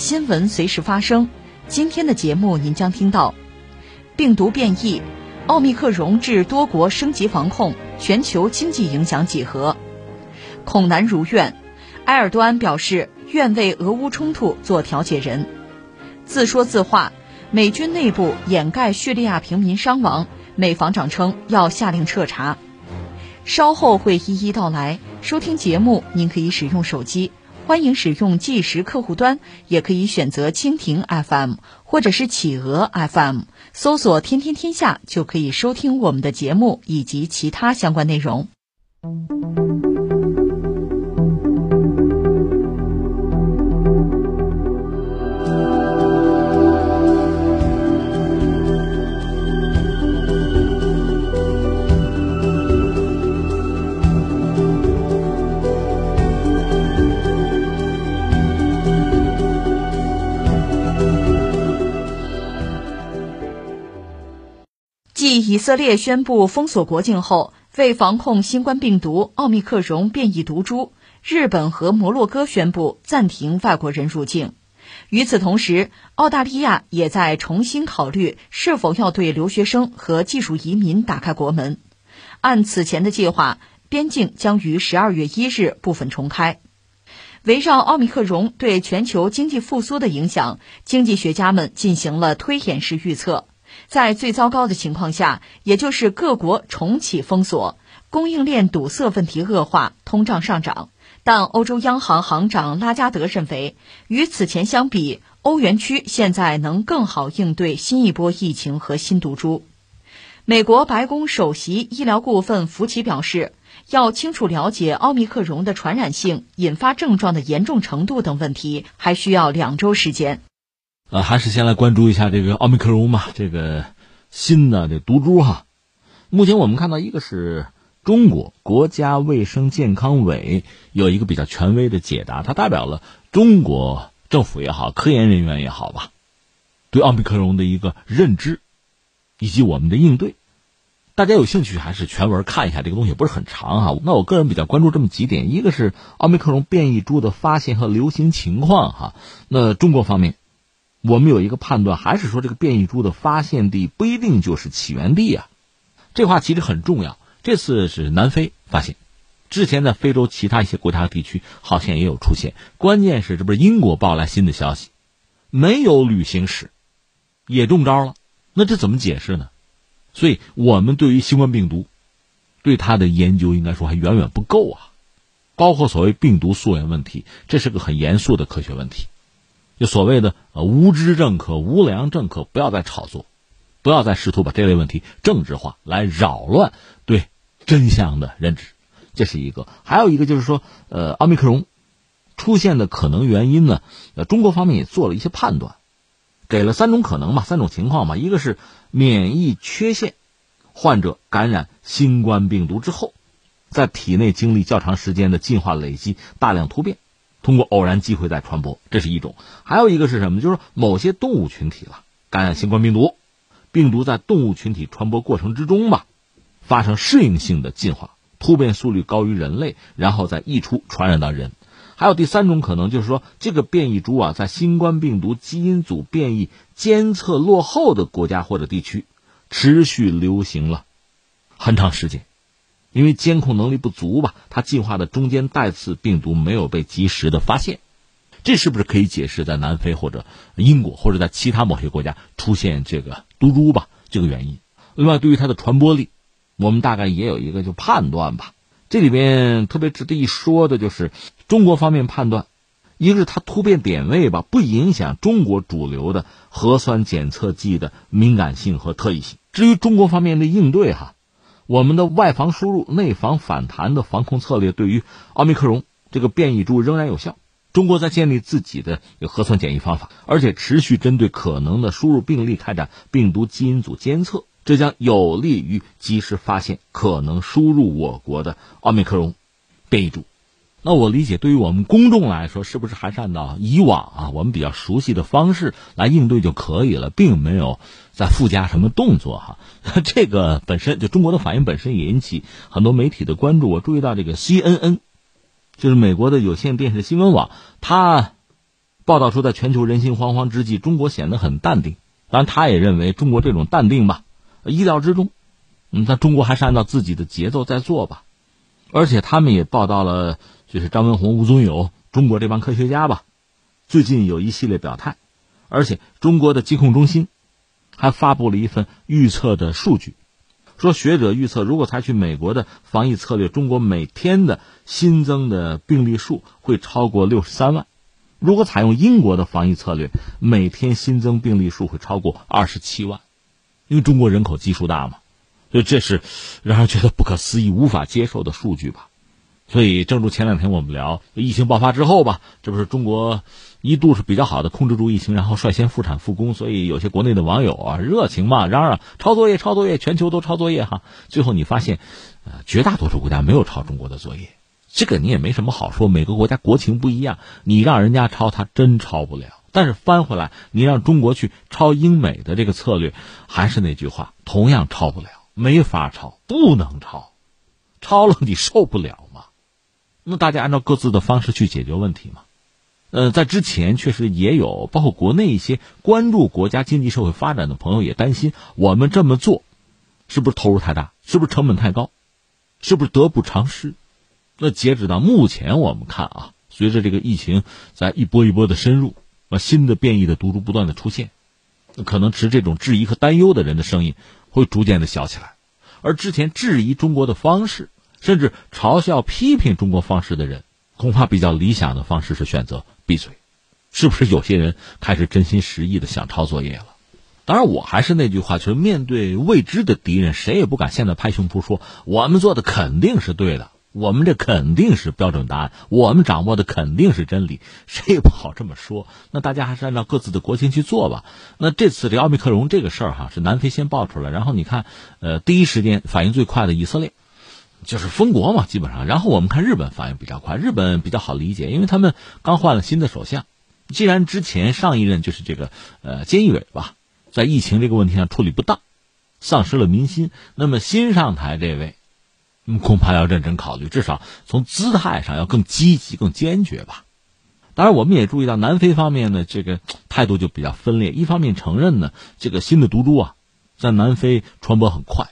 新闻随时发生。今天的节目您将听到：病毒变异，奥密克戎致多国升级防控，全球经济影响几何？恐难如愿，埃尔多安表示愿为俄乌冲突做调解人。自说自话，美军内部掩盖叙利亚平民伤亡，美防长称要下令彻查。稍后会一一道来。收听节目，您可以使用手机。欢迎使用计时客户端，也可以选择蜻蜓 FM 或者是企鹅 FM，搜索“天天天下”就可以收听我们的节目以及其他相关内容。以色列宣布封锁国境后，为防控新冠病毒奥密克戎变异毒株，日本和摩洛哥宣布暂停外国人入境。与此同时，澳大利亚也在重新考虑是否要对留学生和技术移民打开国门。按此前的计划，边境将于十二月一日部分重开。围绕奥密克戎对全球经济复苏的影响，经济学家们进行了推演式预测。在最糟糕的情况下，也就是各国重启封锁、供应链堵塞问题恶化、通胀上涨。但欧洲央行行长拉加德认为，与此前相比，欧元区现在能更好应对新一波疫情和新毒株。美国白宫首席医疗顾问福奇表示，要清楚了解奥密克戎的传染性、引发症状的严重程度等问题，还需要两周时间。呃，还是先来关注一下这个奥密克戎吧，这个新的这毒株哈。目前我们看到，一个是中国国家卫生健康委有一个比较权威的解答，它代表了中国政府也好，科研人员也好吧，对奥密克戎的一个认知以及我们的应对。大家有兴趣还是全文看一下，这个东西不是很长哈。那我个人比较关注这么几点，一个是奥密克戎变异株的发现和流行情况哈。那中国方面。我们有一个判断，还是说这个变异株的发现地不一定就是起源地啊？这话其实很重要。这次是南非发现，之前在非洲其他一些国家和地区好像也有出现。关键是这不是英国报来新的消息，没有旅行史，也中招了。那这怎么解释呢？所以我们对于新冠病毒，对它的研究应该说还远远不够啊。包括所谓病毒溯源问题，这是个很严肃的科学问题。就所谓的呃无知政客、无良政客，不要再炒作，不要再试图把这类问题政治化，来扰乱对真相的认知。这是一个，还有一个就是说，呃，奥密克戎出现的可能原因呢，呃，中国方面也做了一些判断，给了三种可能嘛，三种情况嘛，一个是免疫缺陷患者感染新冠病毒之后，在体内经历较长时间的进化累积，大量突变。通过偶然机会在传播，这是一种；还有一个是什么？就是某些动物群体了感染新冠病毒，病毒在动物群体传播过程之中吧，发生适应性的进化，突变速率高于人类，然后再溢出传染到人。还有第三种可能，就是说这个变异株啊，在新冠病毒基因组变异监测落后的国家或者地区，持续流行了很长时间。因为监控能力不足吧，它进化的中间带刺病毒没有被及时的发现，这是不是可以解释在南非或者英国或者在其他某些国家出现这个毒株吧？这个原因。另外，对于它的传播力，我们大概也有一个就判断吧。这里边特别值得一说的就是，中国方面判断，一个是它突变点位吧，不影响中国主流的核酸检测剂的敏感性和特异性。至于中国方面的应对哈。我们的外防输入、内防反弹的防控策略，对于奥密克戎这个变异株仍然有效。中国在建立自己的核酸检疫方法，而且持续针对可能的输入病例开展病毒基因组监测，这将有利于及时发现可能输入我国的奥密克戎变异株。那我理解，对于我们公众来说，是不是还是按照以往啊我们比较熟悉的方式来应对就可以了，并没有再附加什么动作哈？这个本身就中国的反应本身也引起很多媒体的关注。我注意到这个 CNN，就是美国的有线电视新闻网，它报道说在全球人心惶惶之际，中国显得很淡定。当然，他也认为中国这种淡定吧，意料之中。嗯，那中国还是按照自己的节奏在做吧。而且他们也报道了。就是张文宏、吴宗友，中国这帮科学家吧，最近有一系列表态，而且中国的疾控中心还发布了一份预测的数据，说学者预测，如果采取美国的防疫策略，中国每天的新增的病例数会超过六十三万；如果采用英国的防疫策略，每天新增病例数会超过二十七万。因为中国人口基数大嘛，所以这是让人觉得不可思议、无法接受的数据吧。所以，正如前两天我们聊疫情爆发之后吧，这不是中国一度是比较好的控制住疫情，然后率先复产复工。所以有些国内的网友啊，热情嘛，嚷嚷抄作业，抄作业，全球都抄作业哈。最后你发现，呃，绝大多数国家没有抄中国的作业，这个你也没什么好说。每个国家国情不一样，你让人家抄，他真抄不了。但是翻回来，你让中国去抄英美的这个策略，还是那句话，同样抄不了，没法抄，不能抄，抄了你受不了。那大家按照各自的方式去解决问题嘛？呃，在之前确实也有，包括国内一些关注国家经济社会发展的朋友也担心，我们这么做是不是投入太大，是不是成本太高，是不是得不偿失？那截止到目前，我们看啊，随着这个疫情在一波一波的深入，啊，新的变异的毒株不断的出现，可能持这种质疑和担忧的人的声音会逐渐的小起来，而之前质疑中国的方式。甚至嘲笑、批评中国方式的人，恐怕比较理想的方式是选择闭嘴。是不是有些人开始真心实意的想抄作业了？当然，我还是那句话，就是面对未知的敌人，谁也不敢现在拍胸脯说我们做的肯定是对的，我们这肯定是标准答案，我们掌握的肯定是真理，谁也不好这么说。那大家还是按照各自的国情去做吧。那这次这奥密克戎这个事儿哈，是南非先爆出来，然后你看，呃，第一时间反应最快的以色列。就是封国嘛，基本上。然后我们看日本反应比较快，日本比较好理解，因为他们刚换了新的首相。既然之前上一任就是这个呃菅义伟吧，在疫情这个问题上处理不当，丧失了民心，那么新上台这位，恐怕要认真考虑，至少从姿态上要更积极、更坚决吧。当然，我们也注意到南非方面呢，这个态度就比较分裂。一方面承认呢，这个新的毒株啊，在南非传播很快。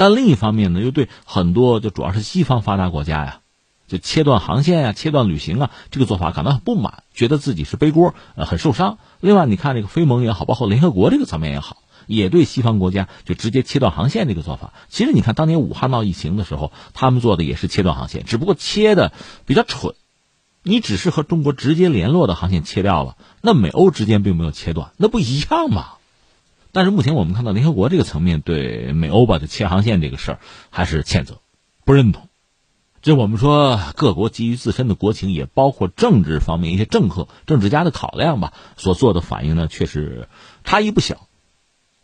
但另一方面呢，又对很多就主要是西方发达国家呀，就切断航线呀、切断旅行啊，这个做法感到很不满，觉得自己是背锅，呃，很受伤。另外，你看这个非盟也好，包括联合国这个层面也好，也对西方国家就直接切断航线这个做法。其实你看，当年武汉闹疫情的时候，他们做的也是切断航线，只不过切的比较蠢。你只是和中国直接联络的航线切掉了，那美欧之间并没有切断，那不一样吗？但是目前我们看到联合国这个层面对美欧吧的切航线这个事儿还是谴责，不认同。这我们说各国基于自身的国情，也包括政治方面一些政客、政治家的考量吧，所做的反应呢，确实差异不小。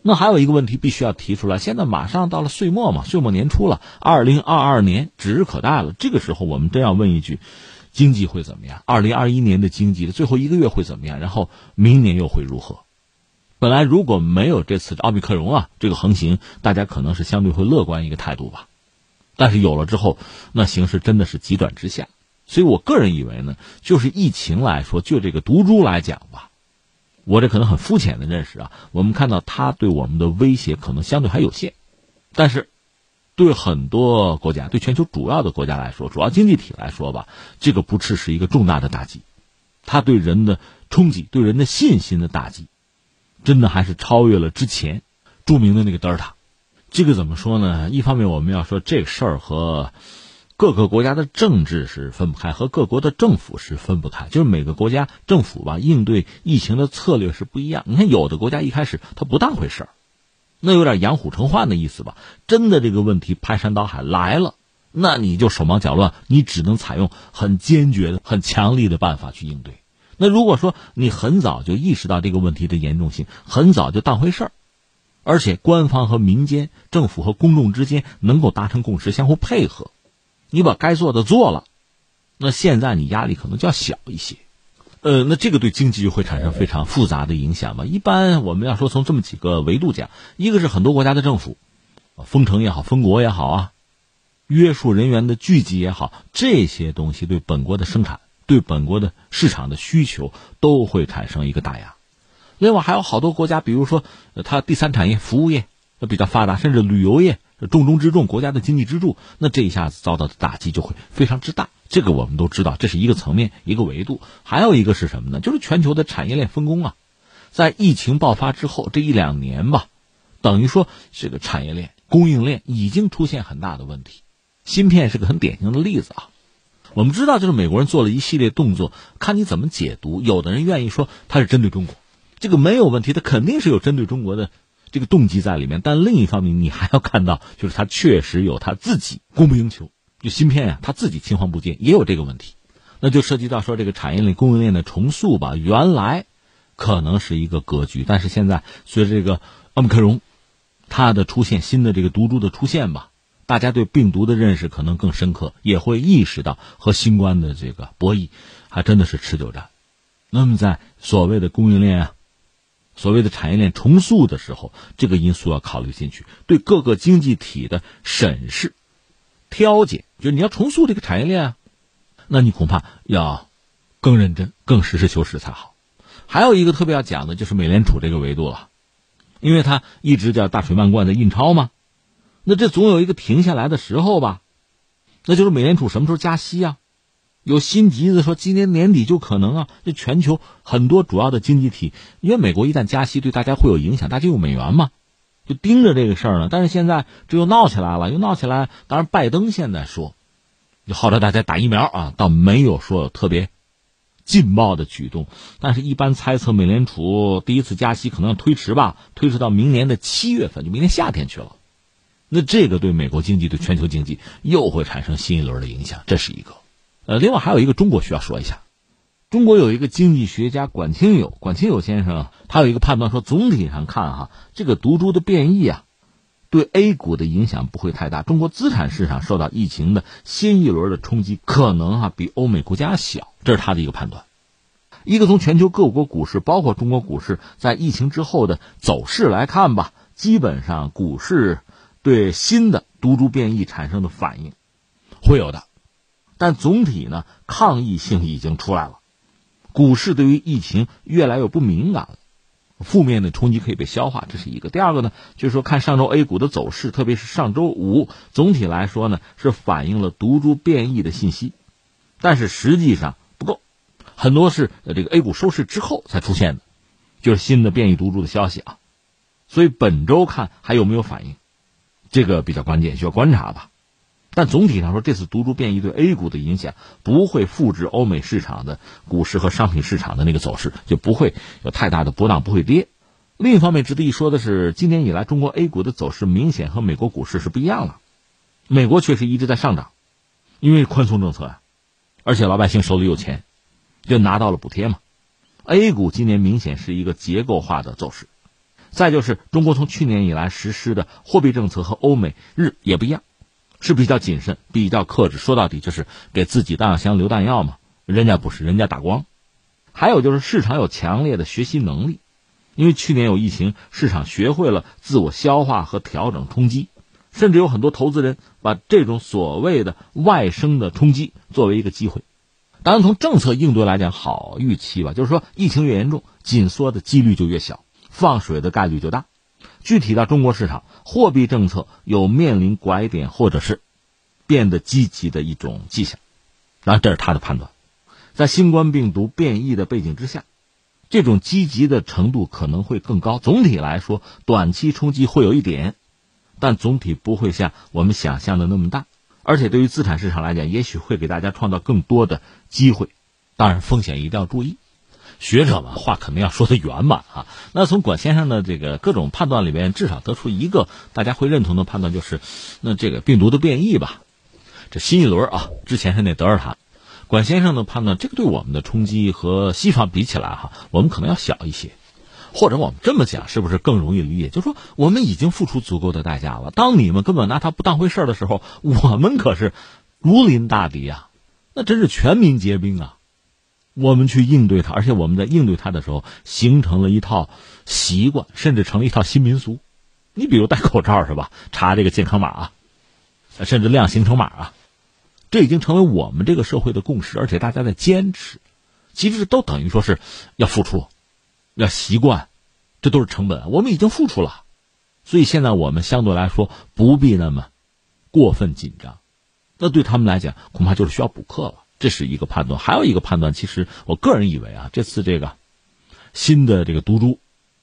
那还有一个问题必须要提出来，现在马上到了岁末嘛，岁末年初了，二零二二年指日可待了。这个时候我们真要问一句：经济会怎么样？二零二一年的经济的最后一个月会怎么样？然后明年又会如何？本来如果没有这次奥密克戎啊这个横行，大家可能是相对会乐观一个态度吧。但是有了之后，那形势真的是急转直下。所以我个人以为呢，就是疫情来说，就这个毒株来讲吧，我这可能很肤浅的认识啊。我们看到它对我们的威胁可能相对还有限，但是对很多国家，对全球主要的国家来说，主要经济体来说吧，这个不啻是一个重大的打击，它对人的冲击，对人的信心的打击。真的还是超越了之前著名的那个德尔塔，这个怎么说呢？一方面我们要说这个事儿和各个国家的政治是分不开，和各国的政府是分不开。就是每个国家政府吧，应对疫情的策略是不一样。你看，有的国家一开始他不当回事儿，那有点养虎成患的意思吧。真的这个问题排山倒海来了，那你就手忙脚乱，你只能采用很坚决的、很强力的办法去应对。那如果说你很早就意识到这个问题的严重性，很早就当回事儿，而且官方和民间、政府和公众之间能够达成共识，相互配合，你把该做的做了，那现在你压力可能就要小一些。呃，那这个对经济就会产生非常复杂的影响吧。一般我们要说从这么几个维度讲，一个是很多国家的政府，封城也好，封国也好啊，约束人员的聚集也好，这些东西对本国的生产。对本国的市场的需求都会产生一个打压，另外还有好多国家，比如说它第三产业服务业比较发达，甚至旅游业重中之重，国家的经济支柱，那这一下子遭到的打击就会非常之大。这个我们都知道，这是一个层面一个维度。还有一个是什么呢？就是全球的产业链分工啊，在疫情爆发之后这一两年吧，等于说这个产业链供应链已经出现很大的问题，芯片是个很典型的例子啊。我们知道，就是美国人做了一系列动作，看你怎么解读。有的人愿意说他是针对中国，这个没有问题，他肯定是有针对中国的这个动机在里面。但另一方面，你还要看到，就是他确实有他自己供不应求，就芯片呀，他自己青黄不接，也有这个问题。那就涉及到说这个产业链供应链的重塑吧。原来可能是一个格局，但是现在随着这个奥密克戎它的出现，新的这个毒株的出现吧。大家对病毒的认识可能更深刻，也会意识到和新冠的这个博弈，还真的是持久战。那么，在所谓的供应链啊，所谓的产业链重塑的时候，这个因素要考虑进去，对各个经济体的审视、挑拣，就是你要重塑这个产业链啊，那你恐怕要更认真、更实事求是才好。还有一个特别要讲的就是美联储这个维度了，因为它一直叫大水漫灌的印钞嘛。那这总有一个停下来的时候吧，那就是美联储什么时候加息啊？有心急的说今年年底就可能啊。这全球很多主要的经济体，因为美国一旦加息，对大家会有影响，大家用美元嘛，就盯着这个事儿呢。但是现在这又闹起来了，又闹起来。当然，拜登现在说，就号召大家打疫苗啊，倒没有说特别劲爆的举动。但是，一般猜测美联储第一次加息可能要推迟吧，推迟到明年的七月份，就明年夏天去了。那这个对美国经济、对全球经济又会产生新一轮的影响，这是一个。呃，另外还有一个中国需要说一下，中国有一个经济学家管清友，管清友先生他有一个判断说，总体上看哈，这个毒株的变异啊，对 A 股的影响不会太大。中国资产市场受到疫情的新一轮的冲击，可能哈比欧美国家小，这是他的一个判断。一个从全球各国股市，包括中国股市，在疫情之后的走势来看吧，基本上股市。对新的毒株变异产生的反应，会有的，但总体呢，抗疫性已经出来了。股市对于疫情越来越不敏感了，负面的冲击可以被消化，这是一个。第二个呢，就是说看上周 A 股的走势，特别是上周五，总体来说呢，是反映了毒株变异的信息，但是实际上不够，很多是这个 A 股收市之后才出现的，就是新的变异毒株的消息啊。所以本周看还有没有反应？这个比较关键，需要观察吧。但总体上说，这次毒株变异对 A 股的影响不会复制欧美市场的股市和商品市场的那个走势，就不会有太大的波荡，不会跌。另一方面，值得一说的是，今年以来中国 A 股的走势明显和美国股市是不一样了。美国确实一直在上涨，因为宽松政策啊，而且老百姓手里有钱，就拿到了补贴嘛。A 股今年明显是一个结构化的走势。再就是中国从去年以来实施的货币政策和欧美日也不一样，是比较谨慎、比较克制。说到底就是给自己弹药箱留弹药嘛。人家不是，人家打光。还有就是市场有强烈的学习能力，因为去年有疫情，市场学会了自我消化和调整冲击，甚至有很多投资人把这种所谓的外生的冲击作为一个机会。当然，从政策应对来讲，好预期吧，就是说疫情越严重，紧缩的几率就越小。放水的概率就大，具体到中国市场，货币政策有面临拐点或者是变得积极的一种迹象，然后这是他的判断。在新冠病毒变异的背景之下，这种积极的程度可能会更高。总体来说，短期冲击会有一点，但总体不会像我们想象的那么大。而且对于资产市场来讲，也许会给大家创造更多的机会，当然风险一定要注意。学者嘛，话肯定要说的圆满啊。那从管先生的这个各种判断里边，至少得出一个大家会认同的判断，就是，那这个病毒的变异吧，这新一轮啊，之前是那德尔塔。管先生的判断，这个对我们的冲击和西方比起来哈，我们可能要小一些，或者我们这么讲，是不是更容易理解？就是说，我们已经付出足够的代价了。当你们根本拿它不当回事的时候，我们可是如临大敌啊，那真是全民皆兵啊！我们去应对它，而且我们在应对它的时候，形成了一套习惯，甚至成了一套新民俗。你比如戴口罩是吧？查这个健康码啊，甚至亮行程码啊。这已经成为我们这个社会的共识，而且大家在坚持，其实都等于说是要付出，要习惯，这都是成本。我们已经付出了，所以现在我们相对来说不必那么过分紧张。那对他们来讲，恐怕就是需要补课了。这是一个判断，还有一个判断，其实我个人以为啊，这次这个新的这个毒株、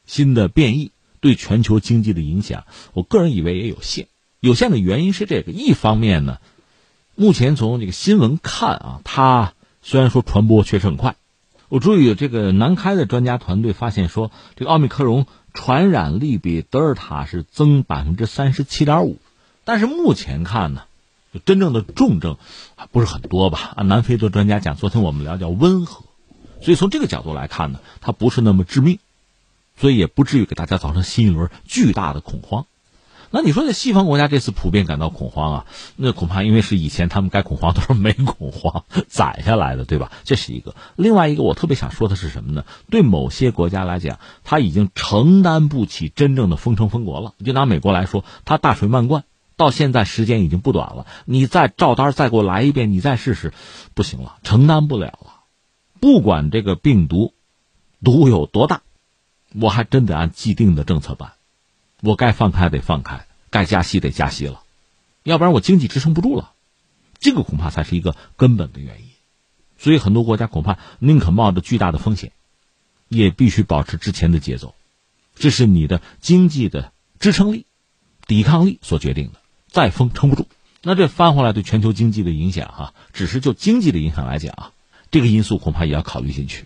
新的变异对全球经济的影响，我个人以为也有限。有限的原因是这个，一方面呢。目前从这个新闻看啊，它虽然说传播确实很快，我注意这个南开的专家团队发现说，这个奥密克戎传染力比德尔塔是增百分之三十七点五，但是目前看呢，就真正的重症还不是很多吧？啊，南非的专家讲，昨天我们聊叫温和，所以从这个角度来看呢，它不是那么致命，所以也不至于给大家造成新一轮巨大的恐慌。那你说，在西方国家这次普遍感到恐慌啊？那恐怕因为是以前他们该恐慌都是没恐慌攒下来的，对吧？这是一个。另外一个，我特别想说的是什么呢？对某些国家来讲，他已经承担不起真正的封城封国了。就拿美国来说，他大水漫灌，到现在时间已经不短了。你再照单再给我来一遍，你再试试，不行了，承担不了了。不管这个病毒毒有多大，我还真得按既定的政策办。我该放开得放开，该加息得加息了，要不然我经济支撑不住了，这个恐怕才是一个根本的原因。所以很多国家恐怕宁可冒着巨大的风险，也必须保持之前的节奏，这是你的经济的支撑力、抵抗力所决定的。再封撑不住，那这翻回来对全球经济的影响，哈，只是就经济的影响来讲啊，这个因素恐怕也要考虑进去。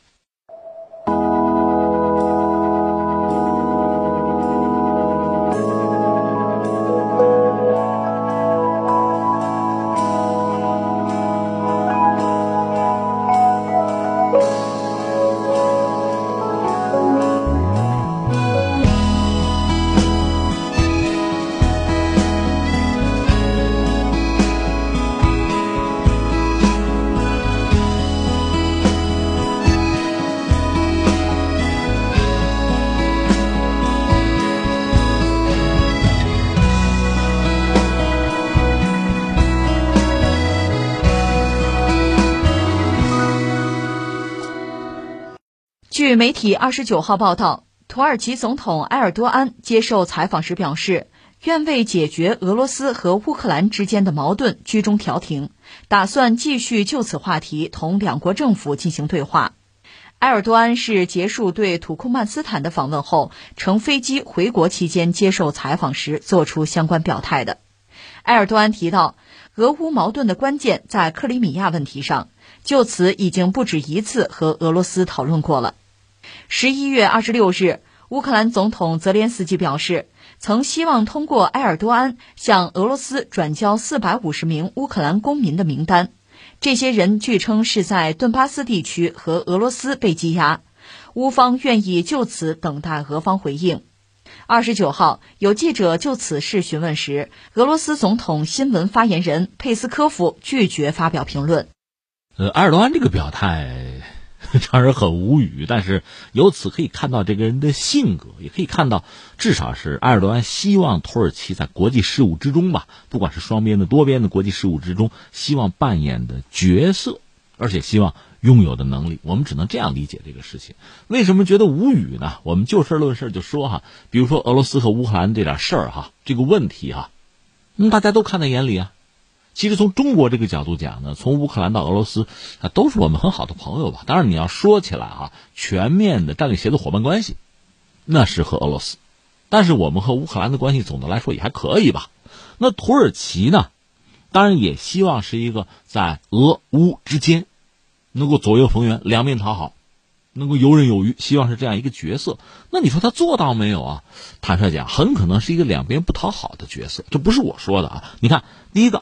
据媒体二十九号报道，土耳其总统埃尔多安接受采访时表示，愿为解决俄罗斯和乌克兰之间的矛盾居中调停，打算继续就此话题同两国政府进行对话。埃尔多安是结束对土库曼斯坦的访问后，乘飞机回国期间接受采访时做出相关表态的。埃尔多安提到，俄乌矛盾的关键在克里米亚问题上，就此已经不止一次和俄罗斯讨论过了。十一月二十六日，乌克兰总统泽连斯基表示，曾希望通过埃尔多安向俄罗斯转交四百五十名乌克兰公民的名单。这些人据称是在顿巴斯地区和俄罗斯被羁押，乌方愿意就此等待俄方回应。二十九号，有记者就此事询问时，俄罗斯总统新闻发言人佩斯科夫拒绝发表评论。呃，埃尔多安这个表态。让人很无语，但是由此可以看到这个人的性格，也可以看到，至少是埃尔多安希望土耳其在国际事务之中吧，不管是双边的、多边的国际事务之中，希望扮演的角色，而且希望拥有的能力。我们只能这样理解这个事情。为什么觉得无语呢？我们就事论事就说哈，比如说俄罗斯和乌克兰这点事儿哈，这个问题哈，嗯，大家都看在眼里啊。其实从中国这个角度讲呢，从乌克兰到俄罗斯，啊，都是我们很好的朋友吧。当然你要说起来啊，全面的战略协作伙伴关系，那是和俄罗斯，但是我们和乌克兰的关系总的来说也还可以吧。那土耳其呢，当然也希望是一个在俄乌之间能够左右逢源、两面讨好，能够游刃有余，希望是这样一个角色。那你说他做到没有啊？坦率讲，很可能是一个两边不讨好的角色。这不是我说的啊。你看，第一个。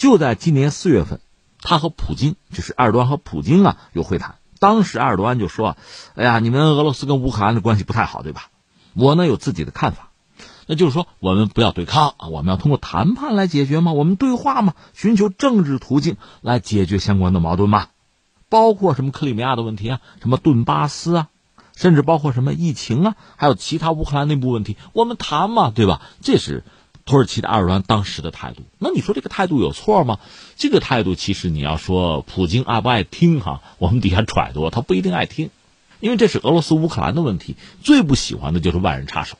就在今年四月份，他和普京，就是埃尔多安和普京啊有会谈。当时埃尔多安就说：“哎呀，你们俄罗斯跟乌克兰的关系不太好，对吧？我呢有自己的看法，那就是说我们不要对抗啊，我们要通过谈判来解决嘛，我们对话嘛，寻求政治途径来解决相关的矛盾嘛，包括什么克里米亚的问题啊，什么顿巴斯啊，甚至包括什么疫情啊，还有其他乌克兰内部问题，我们谈嘛，对吧？这是。”土耳其的埃尔多安当时的态度，那你说这个态度有错吗？这个态度其实你要说普京爱不爱听哈，我们底下揣度，他不一定爱听，因为这是俄罗斯乌克兰的问题，最不喜欢的就是外人插手。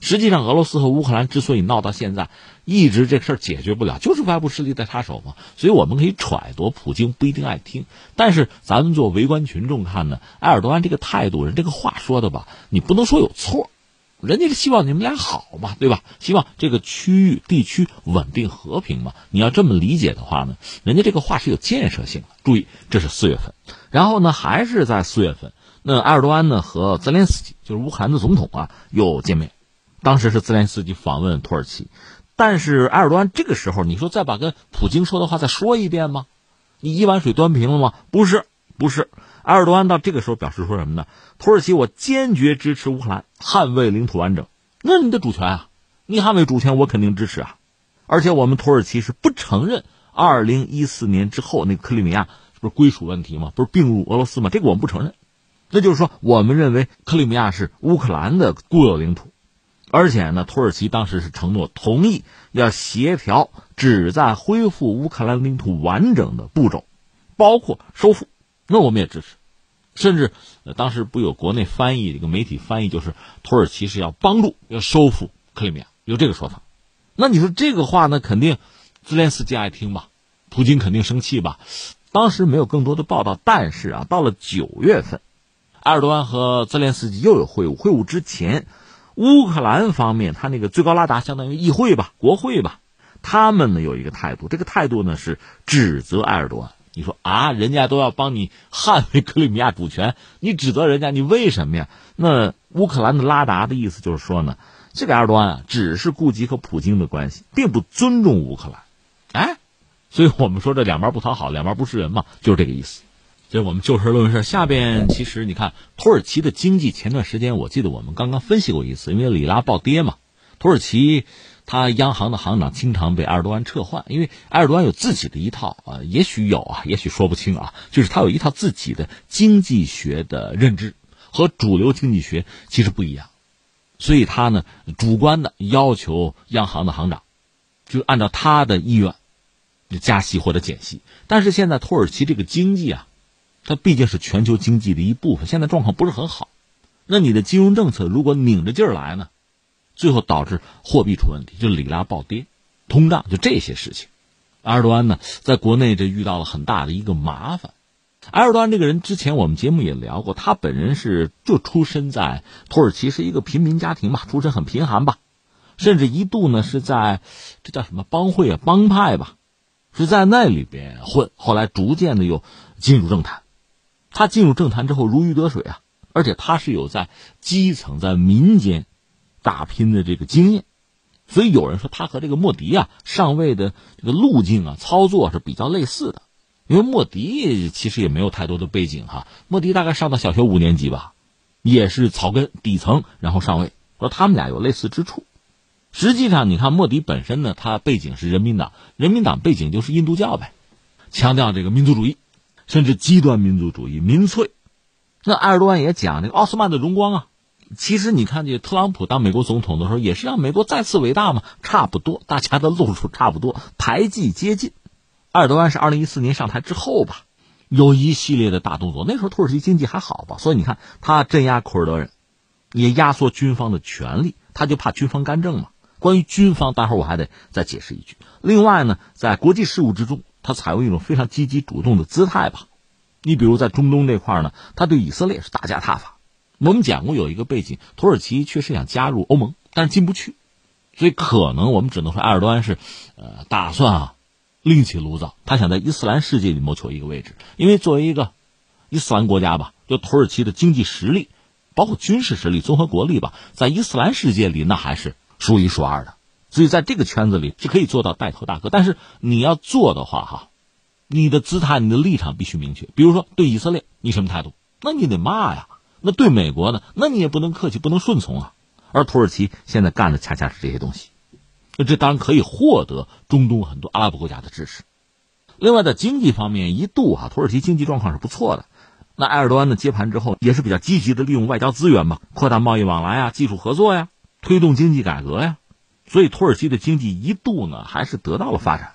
实际上，俄罗斯和乌克兰之所以闹到现在，一直这事儿解决不了，就是外部势力在插手嘛。所以我们可以揣度，普京不一定爱听，但是咱们做围观群众看呢，埃尔多安这个态度，人这个话说的吧，你不能说有错。人家是希望你们俩好嘛，对吧？希望这个区域地区稳定和平嘛。你要这么理解的话呢，人家这个话是有建设性的。注意，这是四月份，然后呢，还是在四月份，那埃尔多安呢和泽连斯基，就是乌克兰的总统啊，又见面。当时是泽连斯基访问土耳其，但是埃尔多安这个时候，你说再把跟普京说的话再说一遍吗？你一碗水端平了吗？不是，不是。埃尔多安到这个时候表示说什么呢？土耳其，我坚决支持乌克兰捍卫领土完整。那你的主权啊，你捍卫主权，我肯定支持啊。而且我们土耳其是不承认二零一四年之后那个克里米亚不是归属问题吗？不是并入俄罗斯吗？这个我们不承认。那就是说，我们认为克里米亚是乌克兰的固有领土。而且呢，土耳其当时是承诺同意要协调旨在恢复乌克兰领土完整的步骤，包括收复。那我们也支持，甚至当时不有国内翻译一个媒体翻译，就是土耳其是要帮助要收复克里米亚，有这个说法。那你说这个话呢，肯定泽连斯基爱听吧？普京肯定生气吧？当时没有更多的报道，但是啊，到了九月份，埃尔多安和泽连斯基又有会晤。会晤之前，乌克兰方面他那个最高拉达相当于议会吧、国会吧，他们呢有一个态度，这个态度呢是指责埃尔多安。你说啊，人家都要帮你捍卫克里米亚主权，你指责人家，你为什么呀？那乌克兰的拉达的意思就是说呢，这个埃尔多安啊，只是顾及和普京的关系，并不尊重乌克兰。哎，所以我们说这两边不讨好，两边不是人嘛，就是这个意思。这我们就事论事。下边其实你看，土耳其的经济前段时间，我记得我们刚刚分析过一次，因为里拉暴跌嘛，土耳其。他央行的行长经常被埃尔多安撤换，因为埃尔多安有自己的一套啊，也许有啊，也许说不清啊，就是他有一套自己的经济学的认知，和主流经济学其实不一样，所以他呢主观的要求央行的行长，就按照他的意愿，加息或者减息。但是现在土耳其这个经济啊，它毕竟是全球经济的一部分，现在状况不是很好，那你的金融政策如果拧着劲儿来呢？最后导致货币出问题，就里拉暴跌、通胀，就这些事情。埃尔多安呢，在国内这遇到了很大的一个麻烦。埃尔多安这个人，之前我们节目也聊过，他本人是就出身在土耳其，是一个平民家庭吧，出身很贫寒吧，甚至一度呢是在这叫什么帮会啊、帮派吧，是在那里边混。后来逐渐的又进入政坛。他进入政坛之后如鱼得水啊，而且他是有在基层、在民间。打拼的这个经验，所以有人说他和这个莫迪啊上位的这个路径啊操作是比较类似的，因为莫迪其实也没有太多的背景哈，莫迪大概上到小学五年级吧，也是草根底层，然后上位，说他们俩有类似之处。实际上，你看莫迪本身呢，他背景是人民党，人民党背景就是印度教呗，强调这个民族主义，甚至极端民族主义、民粹。那埃尔多安也讲这个奥斯曼的荣光啊。其实你看，这特朗普当美国总统的时候，也是让美国再次伟大嘛，差不多，大家的路数差不多，排挤接近。埃尔多安是二零一四年上台之后吧，有一系列的大动作。那时候土耳其经济还好吧，所以你看他镇压库尔德人，也压缩军方的权力，他就怕军方干政嘛。关于军方，待会儿我还得再解释一句。另外呢，在国际事务之中，他采用一种非常积极主动的姿态吧。你比如在中东这块呢，他对以色列是大加挞伐。我们讲过有一个背景，土耳其确实想加入欧盟，但是进不去，所以可能我们只能说埃尔多安是，呃，打算啊，另起炉灶，他想在伊斯兰世界里谋求一个位置，因为作为一个伊斯兰国家吧，就土耳其的经济实力，包括军事实力、综合国力吧，在伊斯兰世界里那还是数一数二的。所以在这个圈子里是可以做到带头大哥。但是你要做的话，哈，你的姿态、你的立场必须明确。比如说对以色列，你什么态度？那你得骂呀。那对美国呢？那你也不能客气，不能顺从啊。而土耳其现在干的恰恰是这些东西，那这当然可以获得中东很多阿拉伯国家的支持。另外，在经济方面，一度哈土耳其经济状况是不错的。那埃尔多安的接盘之后，也是比较积极的利用外交资源嘛，扩大贸易往来啊，技术合作呀，推动经济改革呀。所以，土耳其的经济一度呢还是得到了发展。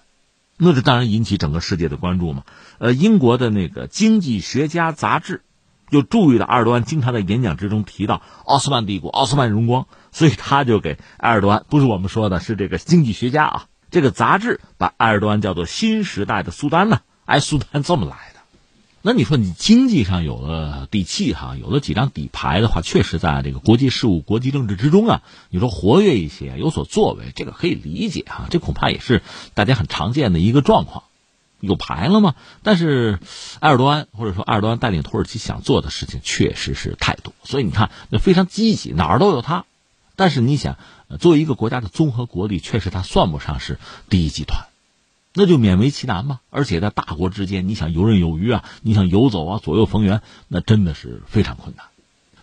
那这当然引起整个世界的关注嘛。呃，英国的那个经济学家杂志。又注意到埃尔多安经常在演讲之中提到奥斯曼帝国、奥斯曼荣光，所以他就给埃尔多安，不是我们说的，是这个经济学家啊，这个杂志把埃尔多安叫做新时代的苏丹呢，哎，苏丹这么来的。那你说你经济上有了底气哈，有了几张底牌的话，确实在这个国际事务、国际政治之中啊，你说活跃一些，有所作为，这个可以理解哈，这恐怕也是大家很常见的一个状况。有牌了吗？但是，埃尔多安或者说埃尔多安带领土耳其想做的事情确实是太多，所以你看，非常积极，哪儿都有他。但是你想，作为一个国家的综合国力，确实他算不上是第一集团，那就勉为其难嘛。而且在大国之间，你想游刃有余啊，你想游走啊，左右逢源，那真的是非常困难。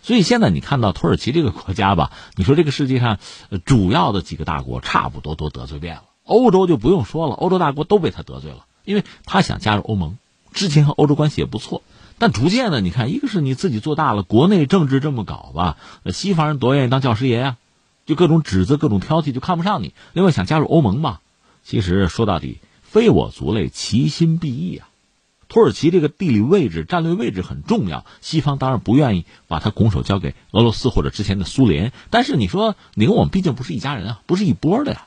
所以现在你看到土耳其这个国家吧，你说这个世界上主要的几个大国差不多都得罪遍了，欧洲就不用说了，欧洲大国都被他得罪了。因为他想加入欧盟，之前和欧洲关系也不错，但逐渐的，你看，一个是你自己做大了，国内政治这么搞吧，西方人多愿意当教师爷呀，就各种指责、各种挑剔，就看不上你。另外，想加入欧盟嘛，其实说到底，非我族类，其心必异啊。土耳其这个地理位置、战略位置很重要，西方当然不愿意把它拱手交给俄罗斯或者之前的苏联。但是你说，你跟我们毕竟不是一家人啊，不是一波的呀，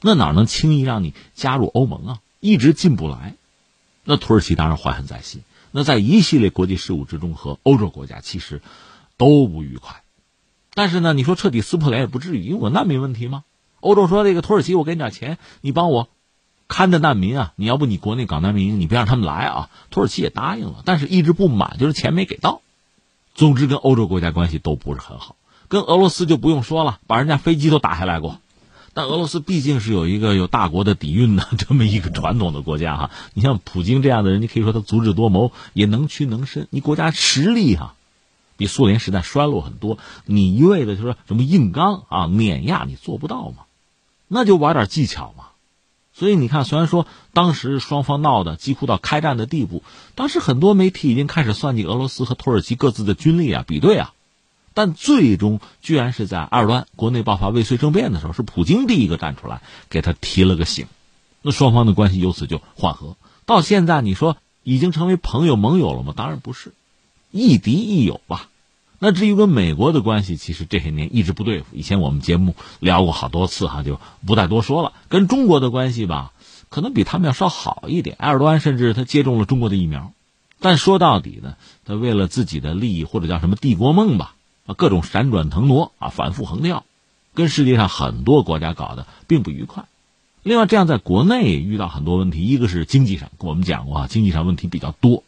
那哪能轻易让你加入欧盟啊？一直进不来，那土耳其当然怀恨在心。那在一系列国际事务之中，和欧洲国家其实都不愉快。但是呢，你说彻底撕破脸也不至于，因为我难民问题吗？欧洲说这个土耳其，我给你点钱，你帮我看着难民啊。你要不你国内港难民营，你别让他们来啊。土耳其也答应了，但是一直不满，就是钱没给到。总之，跟欧洲国家关系都不是很好。跟俄罗斯就不用说了，把人家飞机都打下来过。但俄罗斯毕竟是有一个有大国的底蕴的 这么一个传统的国家哈，你像普京这样的人，你可以说他足智多谋，也能屈能伸。你国家实力哈，比苏联时代衰落很多，你一味的就说什么硬刚啊碾压，你做不到嘛，那就玩点技巧嘛。所以你看，虽然说当时双方闹的几乎到开战的地步，当时很多媒体已经开始算计俄罗斯和土耳其各自的军力啊，比对啊。但最终居然是在埃尔多国内爆发未遂政变的时候，是普京第一个站出来给他提了个醒，那双方的关系由此就缓和。到现在，你说已经成为朋友盟友了吗？当然不是，亦敌亦友吧。那至于跟美国的关系，其实这些年一直不对付。以前我们节目聊过好多次哈，就不再多说了。跟中国的关系吧，可能比他们要稍好一点。埃尔多安甚至他接种了中国的疫苗，但说到底呢，他为了自己的利益或者叫什么帝国梦吧。啊，各种闪转腾挪啊，反复横跳，跟世界上很多国家搞的并不愉快。另外，这样在国内遇到很多问题，一个是经济上，我们讲过啊，经济上问题比较多。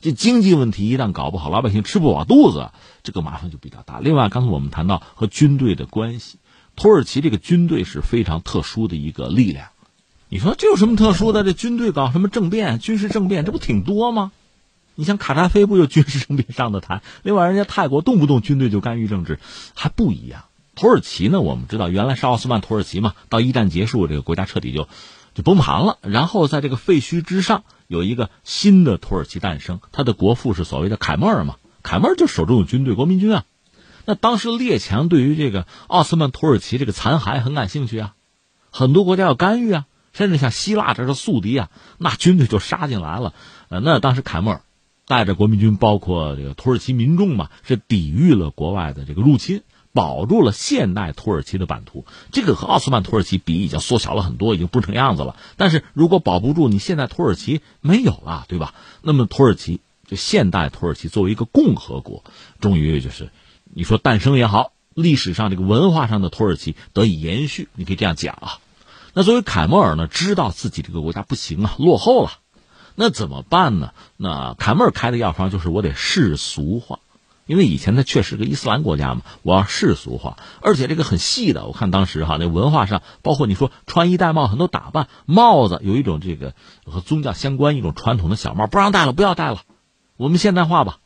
这经济问题一旦搞不好，老百姓吃不饱肚子，这个麻烦就比较大。另外，刚才我们谈到和军队的关系，土耳其这个军队是非常特殊的一个力量。你说这有什么特殊的？这军队搞什么政变、军事政变，这不挺多吗？你像卡扎菲不就军事政变上的台？另外，人家泰国动不动军队就干预政治，还不一样。土耳其呢，我们知道原来是奥斯曼土耳其嘛，到一战结束，这个国家彻底就就崩盘了。然后在这个废墟之上有一个新的土耳其诞生，他的国父是所谓的凯末尔嘛，凯末尔就手中有军队，国民军啊。那当时列强对于这个奥斯曼土耳其这个残骸很感兴趣啊，很多国家要干预啊，甚至像希腊这是宿敌啊，那军队就杀进来了。呃，那当时凯末尔。带着国民军，包括这个土耳其民众嘛，是抵御了国外的这个入侵，保住了现代土耳其的版图。这个和奥斯曼土耳其比，已经缩小了很多，已经不成样子了。但是如果保不住，你现在土耳其没有了，对吧？那么土耳其就现代土耳其作为一个共和国，终于就是你说诞生也好，历史上这个文化上的土耳其得以延续，你可以这样讲啊。那作为凯末尔呢，知道自己这个国家不行啊，落后了。那怎么办呢？那凯末尔开的药方就是我得世俗化，因为以前它确实个伊斯兰国家嘛，我要世俗化，而且这个很细的。我看当时哈，那文化上，包括你说穿衣戴帽，很多打扮，帽子有一种这个和宗教相关一种传统的小帽，不让戴了，不要戴了，我们现代化吧，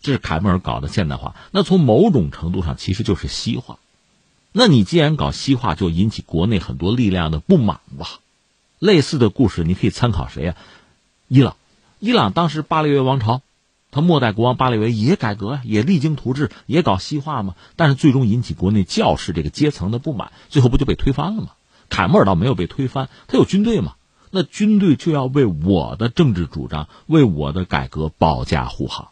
这是凯末尔搞的现代化。那从某种程度上，其实就是西化。那你既然搞西化，就引起国内很多力量的不满吧？类似的故事，你可以参考谁呀？伊朗，伊朗当时巴列维王朝。他末代国王巴列维也改革也励精图治，也搞西化嘛。但是最终引起国内教士这个阶层的不满，最后不就被推翻了吗？凯末尔倒没有被推翻，他有军队嘛。那军队就要为我的政治主张、为我的改革保驾护航，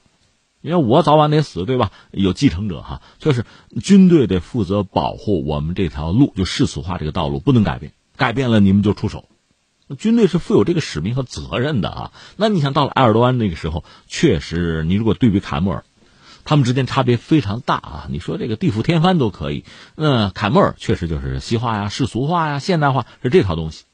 因为我早晚得死，对吧？有继承者哈，就是军队得负责保护我们这条路，就世俗化这个道路不能改变，改变了你们就出手。军队是负有这个使命和责任的啊！那你想到了埃尔多安那个时候，确实，你如果对比凯末尔，他们之间差别非常大啊！你说这个地覆天翻都可以，那凯末尔确实就是西化呀、世俗化呀、现代化是这套东西，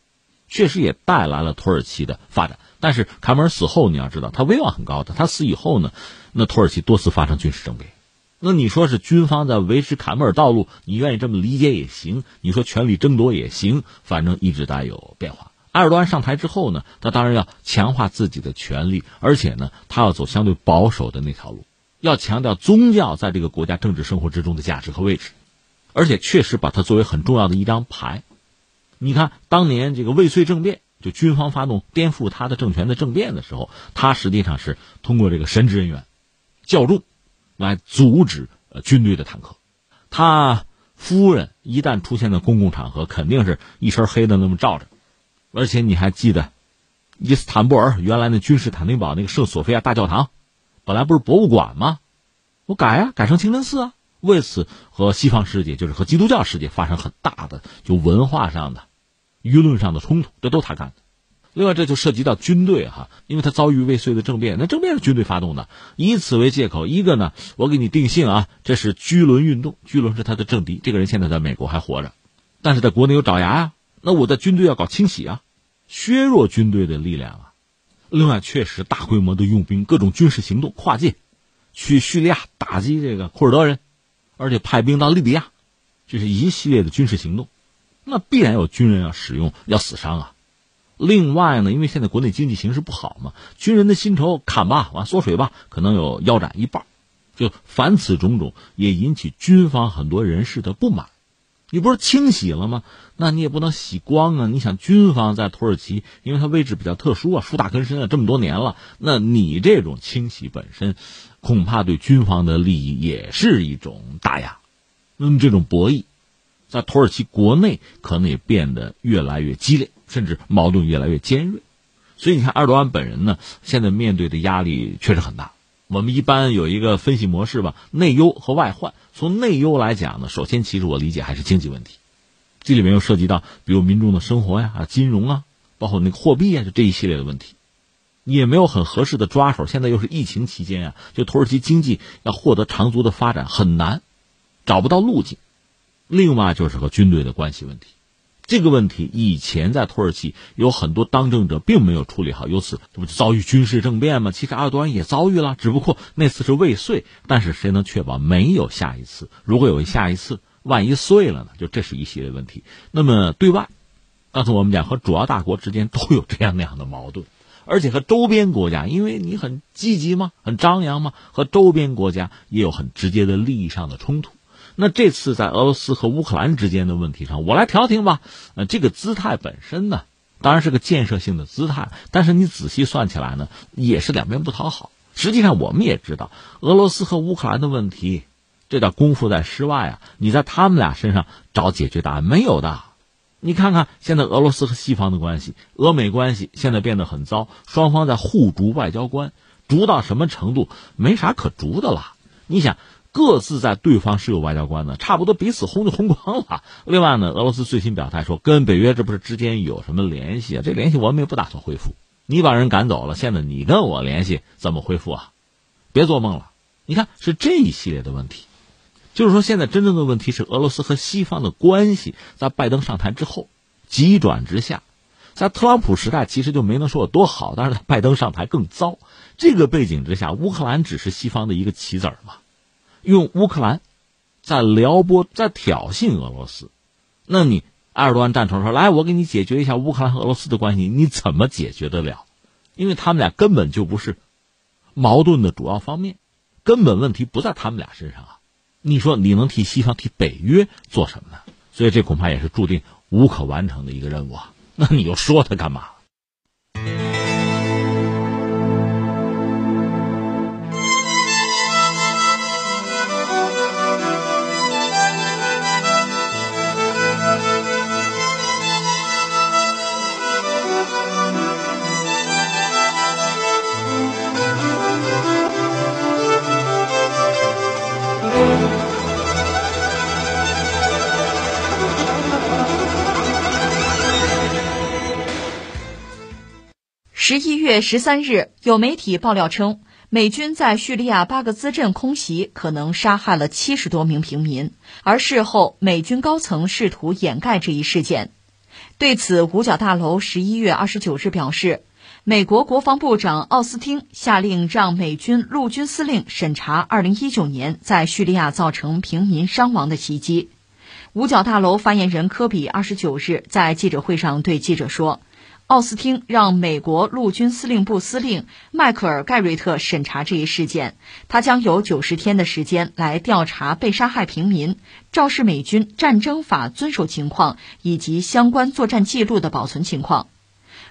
确实也带来了土耳其的发展。但是凯末尔死后，你要知道他威望很高的，他死以后呢，那土耳其多次发生军事政变。那你说是军方在维持凯末尔道路，你愿意这么理解也行；你说权力争夺也行，反正一直带有变化。埃尔多安上台之后呢，他当然要强化自己的权力，而且呢，他要走相对保守的那条路，要强调宗教在这个国家政治生活之中的价值和位置，而且确实把它作为很重要的一张牌。你看，当年这个未遂政变，就军方发动颠覆他的政权的政变的时候，他实际上是通过这个神职人员教众来阻止呃军队的坦克。他夫人一旦出现在公共场合，肯定是一身黑的那么罩着。而且你还记得，伊斯坦布尔原来那君士坦丁堡那个圣索菲亚大教堂，本来不是博物馆吗？我改啊，改成清真寺啊。为此和西方世界，就是和基督教世界发生很大的就文化上的、舆论上的冲突，这都是他干的。另外，这就涉及到军队哈，因为他遭遇未遂的政变，那政变是军队发动的，以此为借口，一个呢，我给你定性啊，这是居伦运动，居伦是他的政敌，这个人现在在美国还活着，但是在国内有爪牙呀，那我在军队要搞清洗啊。削弱军队的力量啊！另外，确实大规模的用兵，各种军事行动跨界，去叙利亚打击这个库尔德人，而且派兵到利比亚，这是一系列的军事行动，那必然有军人要使用，要死伤啊。另外呢，因为现在国内经济形势不好嘛，军人的薪酬砍吧，完缩水吧，可能有腰斩一半，就凡此种种，也引起军方很多人士的不满。你不是清洗了吗？那你也不能洗光啊！你想，军方在土耳其，因为它位置比较特殊啊，树大根深啊，这么多年了，那你这种清洗本身，恐怕对军方的利益也是一种打压。那么这种博弈，在土耳其国内可能也变得越来越激烈，甚至矛盾越来越尖锐。所以你看，埃尔多安本人呢，现在面对的压力确实很大。我们一般有一个分析模式吧，内忧和外患。从内忧来讲呢，首先其实我理解还是经济问题，这里面又涉及到比如民众的生活呀、啊金融啊，包括那个货币啊，就这一系列的问题，也没有很合适的抓手。现在又是疫情期间啊，就土耳其经济要获得长足的发展很难，找不到路径。另外就是和军队的关系问题，这个问题以前在土耳其有很多当政者并没有处理好，由此这不遭遇军事政变吗？其实阿尔多安也遭遇了，只不过那次是未遂。但是谁能确保没有下一次？如果有下一次，万一碎了呢？就这是一系列问题。那么对外，刚才我们讲和主要大国之间都有这样那样的矛盾，而且和周边国家，因为你很积极嘛，很张扬嘛，和周边国家也有很直接的利益上的冲突。那这次在俄罗斯和乌克兰之间的问题上，我来调停吧。呃，这个姿态本身呢，当然是个建设性的姿态，但是你仔细算起来呢，也是两边不讨好。实际上，我们也知道，俄罗斯和乌克兰的问题，这点功夫在室外啊。你在他们俩身上找解决答案没有的。你看看现在俄罗斯和西方的关系，俄美关系现在变得很糟，双方在互逐外交官，逐到什么程度？没啥可逐的了。你想。各自在对方是有外交官的，差不多彼此轰就轰光了。另外呢，俄罗斯最新表态说，跟北约这不是之间有什么联系啊？这联系我们也不打算恢复。你把人赶走了，现在你跟我联系怎么恢复啊？别做梦了！你看是这一系列的问题，就是说现在真正的问题是俄罗斯和西方的关系在拜登上台之后急转直下，在特朗普时代其实就没能说有多好，但是在拜登上台更糟。这个背景之下，乌克兰只是西方的一个棋子儿嘛。用乌克兰在撩拨、在挑衅俄罗斯，那你埃尔多安站出来说：“来，我给你解决一下乌克兰和俄罗斯的关系。”你怎么解决得了？因为他们俩根本就不是矛盾的主要方面，根本问题不在他们俩身上啊！你说你能替西方、替北约做什么呢？所以这恐怕也是注定无可完成的一个任务啊！那你又说他干嘛？十一月十三日，有媒体爆料称，美军在叙利亚巴格兹镇空袭，可能杀害了七十多名平民。而事后，美军高层试图掩盖这一事件。对此，五角大楼十一月二十九日表示，美国国防部长奥斯汀下令让美军陆军司令审查二零一九年在叙利亚造成平民伤亡的袭击。五角大楼发言人科比二十九日在记者会上对记者说。奥斯汀让美国陆军司令部司令迈克尔·盖瑞特审查这一事件，他将有九十天的时间来调查被杀害平民、肇事美军战争法遵守情况以及相关作战记录的保存情况。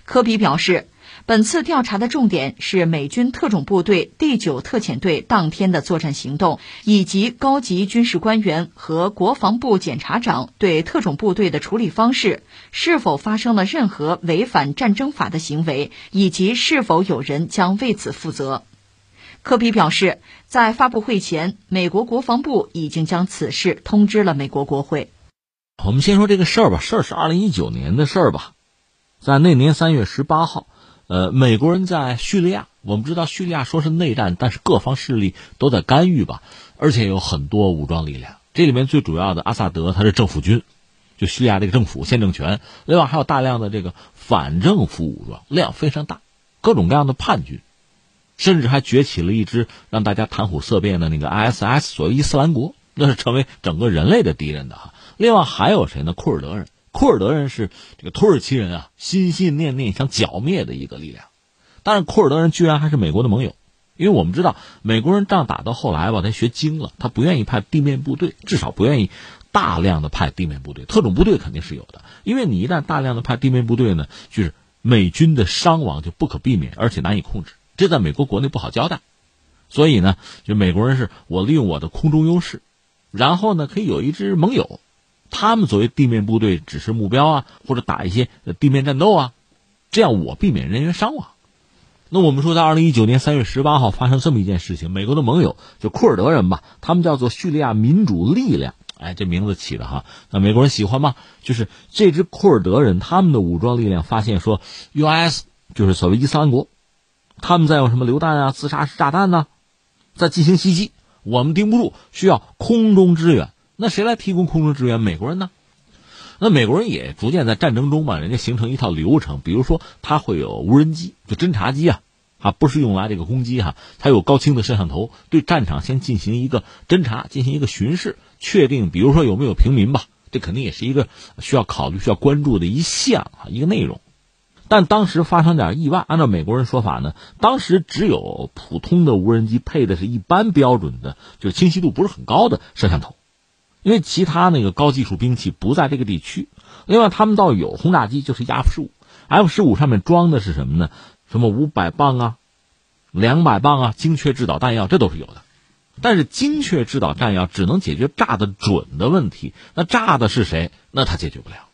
科比表示。本次调查的重点是美军特种部队第九特遣队当天的作战行动，以及高级军事官员和国防部检察长对特种部队的处理方式，是否发生了任何违反战争法的行为，以及是否有人将为此负责。科比表示，在发布会前，美国国防部已经将此事通知了美国国会。我们先说这个事儿吧，事儿是二零一九年的事儿吧，在那年三月十八号。呃，美国人在叙利亚，我们知道叙利亚说是内战，但是各方势力都在干预吧，而且有很多武装力量。这里面最主要的阿萨德，他是政府军，就叙利亚这个政府现政权。另外还有大量的这个反政府武装，量非常大，各种各样的叛军，甚至还崛起了一支让大家谈虎色变的那个 ISS，所谓伊斯兰国，那是成为整个人类的敌人的哈。另外还有谁呢？库尔德人。库尔德人是这个土耳其人啊，心心念念想剿灭的一个力量，但是库尔德人居然还是美国的盟友，因为我们知道美国人仗打到后来吧，他学精了，他不愿意派地面部队，至少不愿意大量的派地面部队，特种部队肯定是有的，因为你一旦大量的派地面部队呢，就是美军的伤亡就不可避免，而且难以控制，这在美国国内不好交代，所以呢，就美国人是我利用我的空中优势，然后呢可以有一支盟友。他们作为地面部队指示目标啊，或者打一些地面战斗啊，这样我避免人员伤亡。那我们说，在二零一九年三月十八号发生这么一件事情，美国的盟友就库尔德人吧，他们叫做叙利亚民主力量，哎，这名字起的哈，那美国人喜欢吗？就是这支库尔德人，他们的武装力量发现说，U.S. 就是所谓伊斯兰国，他们在用什么榴弹啊、自杀式炸弹呢，在进行袭击，我们盯不住，需要空中支援。那谁来提供空中支援？美国人呢？那美国人也逐渐在战争中嘛，人家形成一套流程。比如说，他会有无人机，就侦察机啊，啊，不是用来这个攻击哈，它有高清的摄像头，对战场先进行一个侦察，进行一个巡视，确定，比如说有没有平民吧，这肯定也是一个需要考虑、需要关注的一项啊，一个内容。但当时发生点意外，按照美国人说法呢，当时只有普通的无人机配的是一般标准的，就是清晰度不是很高的摄像头。因为其他那个高技术兵器不在这个地区，另外他们倒有轰炸机，就是 F 十五，F 十五上面装的是什么呢？什么五百磅啊，两百磅啊，精确制导弹药，这都是有的。但是精确制导弹药只能解决炸的准的问题，那炸的是谁？那他解决不了。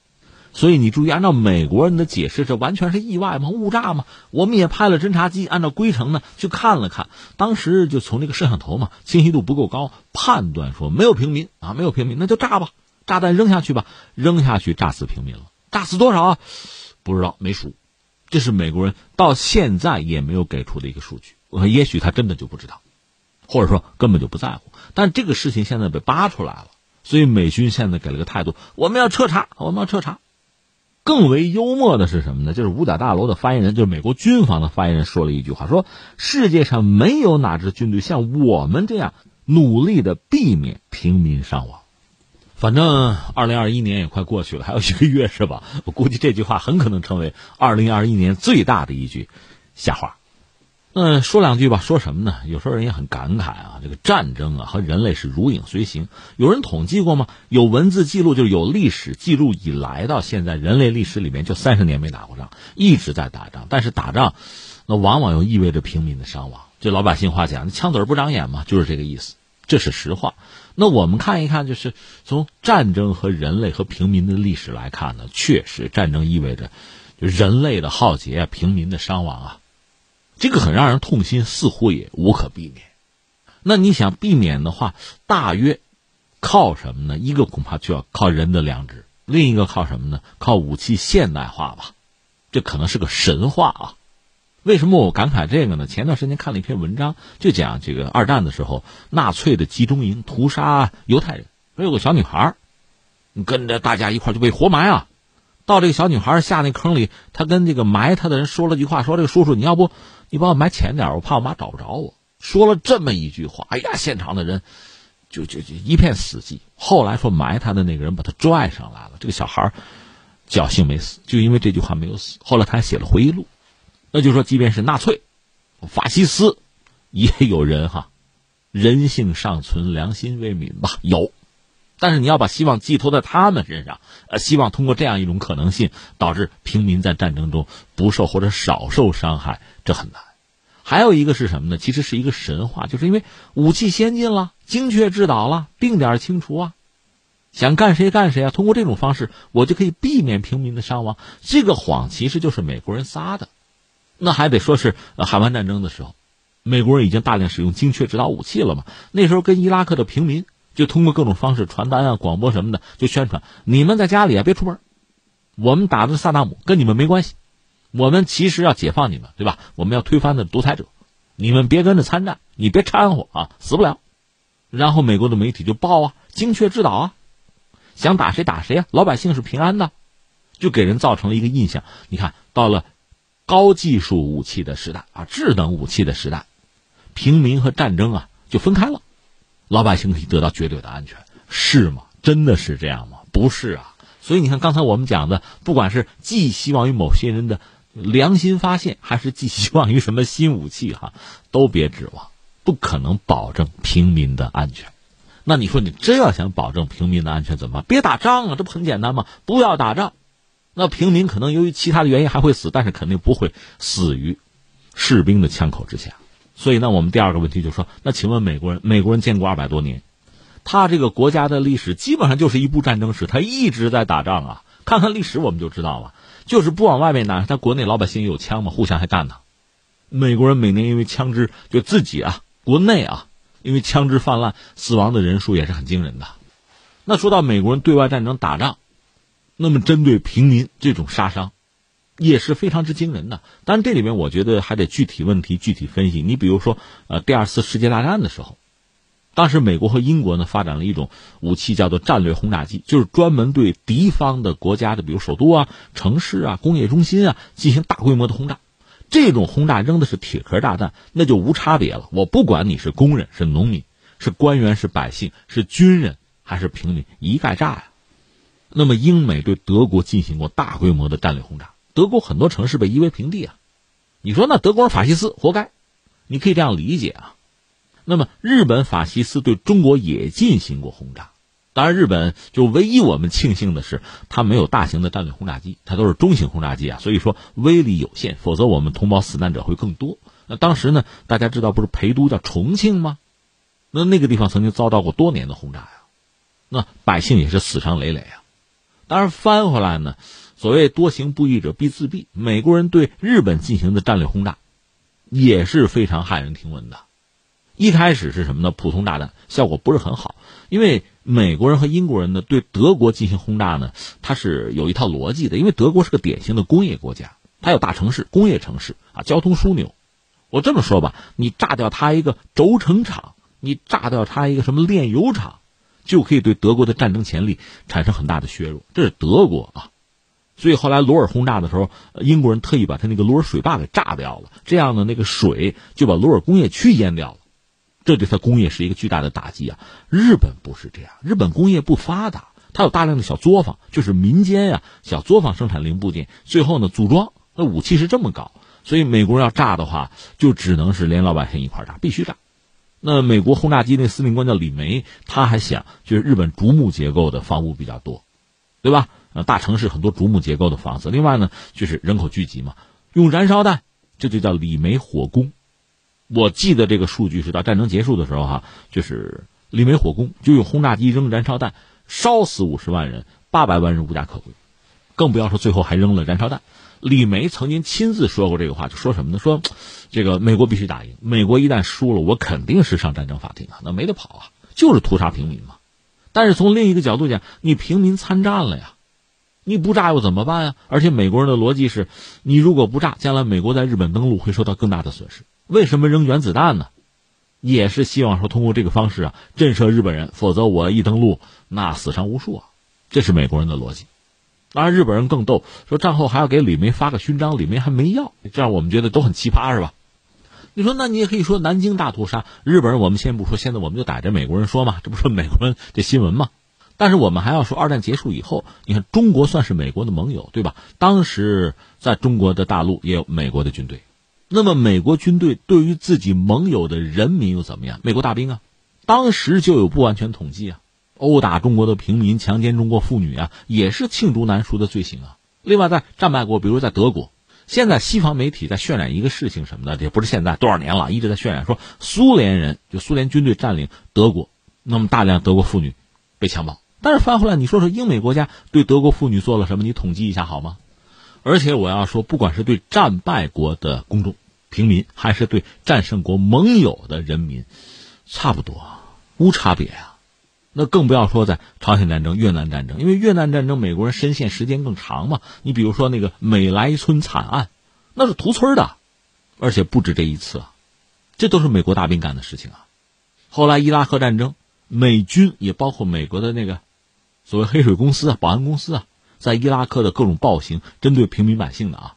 所以你注意，按照美国人的解释，这完全是意外吗？误炸吗？我们也派了侦察机，按照规程呢去看了看，当时就从那个摄像头嘛，清晰度不够高，判断说没有平民啊，没有平民，那就炸吧，炸弹扔下去吧，扔下去炸死平民了，炸死多少啊？不知道，没数。这是美国人到现在也没有给出的一个数据，也许他真的就不知道，或者说根本就不在乎。但这个事情现在被扒出来了，所以美军现在给了个态度，我们要彻查，我们要彻查。更为幽默的是什么呢？就是五角大楼的发言人，就是美国军方的发言人，说了一句话：说世界上没有哪支军队像我们这样努力的避免平民伤亡。反正二零二一年也快过去了，还有一个月是吧？我估计这句话很可能成为二零二一年最大的一句瞎话。嗯，说两句吧。说什么呢？有时候人也很感慨啊，这个战争啊和人类是如影随形。有人统计过吗？有文字记录，就是有历史记录以来到现在，人类历史里面就三十年没打过仗，一直在打仗。但是打仗，那往往又意味着平民的伤亡。就老百姓话讲，枪子不长眼嘛，就是这个意思。这是实话。那我们看一看，就是从战争和人类和平民的历史来看呢，确实战争意味着人类的浩劫啊，平民的伤亡啊，这个很让人痛心，似乎也无可避免。那你想避免的话，大约靠什么呢？一个恐怕就要靠人的良知，另一个靠什么呢？靠武器现代化吧。这可能是个神话啊。为什么我感慨这个呢？前段时间看了一篇文章，就讲这个二战的时候，纳粹的集中营屠杀犹太人。说有个小女孩，跟着大家一块就被活埋啊。到这个小女孩下那坑里，她跟这个埋她的人说了句话：“说这个叔叔，你要不你把我埋浅点，我怕我妈找不着我。”说了这么一句话，哎呀，现场的人就就就一片死寂。后来说埋他的那个人把他拽上来了，这个小孩侥幸没死，就因为这句话没有死。后来他还写了回忆录。那就说，即便是纳粹、法西斯，也有人哈，人性尚存，良心未泯吧？有，但是你要把希望寄托在他们身上，呃，希望通过这样一种可能性，导致平民在战争中不受或者少受伤害，这很难。还有一个是什么呢？其实是一个神话，就是因为武器先进了，精确制导了，定点清除啊，想干谁干谁啊。通过这种方式，我就可以避免平民的伤亡。这个谎其实就是美国人撒的。那还得说是海湾战争的时候，美国人已经大量使用精确制导武器了嘛？那时候跟伊拉克的平民就通过各种方式，传单啊、广播什么的，就宣传：你们在家里啊，别出门，我们打的萨达姆跟你们没关系，我们其实要解放你们，对吧？我们要推翻的独裁者，你们别跟着参战，你别掺和啊，死不了。然后美国的媒体就报啊，精确制导啊，想打谁打谁啊，老百姓是平安的，就给人造成了一个印象。你看到了。高技术武器的时代啊，智能武器的时代，平民和战争啊就分开了，老百姓可以得到绝对的安全，是吗？真的是这样吗？不是啊。所以你看，刚才我们讲的，不管是寄希望于某些人的良心发现，还是寄希望于什么新武器哈，都别指望，不可能保证平民的安全。那你说，你真要想保证平民的安全怎么办？别打仗啊，这不很简单吗？不要打仗。那平民可能由于其他的原因还会死，但是肯定不会死于士兵的枪口之下。所以呢，我们第二个问题就是说，那请问美国人，美国人建国二百多年，他这个国家的历史基本上就是一部战争史，他一直在打仗啊。看看历史我们就知道了，就是不往外面拿，他国内老百姓有枪嘛，互相还干呢。美国人每年因为枪支就自己啊，国内啊，因为枪支泛滥，死亡的人数也是很惊人的。那说到美国人对外战争打仗。那么，针对平民这种杀伤，也是非常之惊人的。但是这里面我觉得还得具体问题具体分析。你比如说，呃，第二次世界大战的时候，当时美国和英国呢发展了一种武器，叫做战略轰炸机，就是专门对敌方的国家的，比如首都啊、城市啊、工业中心啊进行大规模的轰炸。这种轰炸扔的是铁壳炸弹，那就无差别了。我不管你是工人、是农民、是官员、是百姓、是军人还是平民，一概炸呀。那么，英美对德国进行过大规模的战略轰炸，德国很多城市被夷为平地啊！你说那德国法西斯活该？你可以这样理解啊。那么，日本法西斯对中国也进行过轰炸，当然，日本就唯一我们庆幸的是，它没有大型的战略轰炸机，它都是中型轰炸机啊，所以说威力有限，否则我们同胞死难者会更多。那当时呢，大家知道不是陪都叫重庆吗？那那个地方曾经遭到过多年的轰炸呀，那百姓也是死伤累累啊。当然，翻回来呢，所谓多行不义者必自毙。美国人对日本进行的战略轰炸，也是非常骇人听闻的。一开始是什么呢？普通炸弹效果不是很好，因为美国人和英国人呢对德国进行轰炸呢，它是有一套逻辑的。因为德国是个典型的工业国家，它有大城市、工业城市啊，交通枢纽。我这么说吧，你炸掉它一个轴承厂，你炸掉它一个什么炼油厂。就可以对德国的战争潜力产生很大的削弱，这是德国啊。所以后来罗尔轰炸的时候，英国人特意把他那个罗尔水坝给炸掉了，这样呢那个水就把罗尔工业区淹掉了。这对它工业是一个巨大的打击啊。日本不是这样，日本工业不发达，它有大量的小作坊，就是民间呀小作坊生产零部件，最后呢组装。那武器是这么搞，所以美国人要炸的话，就只能是连老百姓一块炸，必须炸。那美国轰炸机那司令官叫李梅，他还想就是日本竹木结构的房屋比较多，对吧？呃，大城市很多竹木结构的房子。另外呢，就是人口聚集嘛，用燃烧弹，这就叫李梅火攻。我记得这个数据是到战争结束的时候哈，就是李梅火攻就用轰炸机扔燃烧弹，烧死五十万人，八百万人无家可归，更不要说最后还扔了燃烧弹。李梅曾经亲自说过这个话，就说什么呢？说这个美国必须打赢，美国一旦输了，我肯定是上战争法庭啊，那没得跑啊，就是屠杀平民嘛。但是从另一个角度讲，你平民参战了呀。你不炸又怎么办呀？而且美国人的逻辑是，你如果不炸，将来美国在日本登陆会受到更大的损失。为什么扔原子弹呢？也是希望说通过这个方式啊震慑日本人，否则我一登陆那死伤无数啊。这是美国人的逻辑。当然，日本人更逗，说战后还要给李梅发个勋章，李梅还没要，这样我们觉得都很奇葩，是吧？你说，那你也可以说南京大屠杀，日本人我们先不说，现在我们就逮着美国人说嘛，这不是美国人这新闻嘛？但是我们还要说，二战结束以后，你看中国算是美国的盟友，对吧？当时在中国的大陆也有美国的军队，那么美国军队对于自己盟友的人民又怎么样？美国大兵啊，当时就有不完全统计啊，殴打中国的平民、强奸中国妇女啊，也是罄竹难书的罪行啊。另外，在战败国，比如在德国，现在西方媒体在渲染一个事情什么的，也不是现在多少年了，一直在渲染说苏联人就苏联军队占领德国，那么大量德国妇女被强暴。但是翻回来，你说说英美国家对德国妇女做了什么？你统计一下好吗？而且我要说，不管是对战败国的公众、平民，还是对战胜国盟友的人民，差不多，无差别啊。那更不要说在朝鲜战争、越南战争，因为越南战争美国人深陷时间更长嘛。你比如说那个美莱村惨案，那是屠村的，而且不止这一次啊，这都是美国大兵干的事情啊。后来伊拉克战争，美军也包括美国的那个。所谓黑水公司啊，保安公司啊，在伊拉克的各种暴行，针对平民百姓的啊，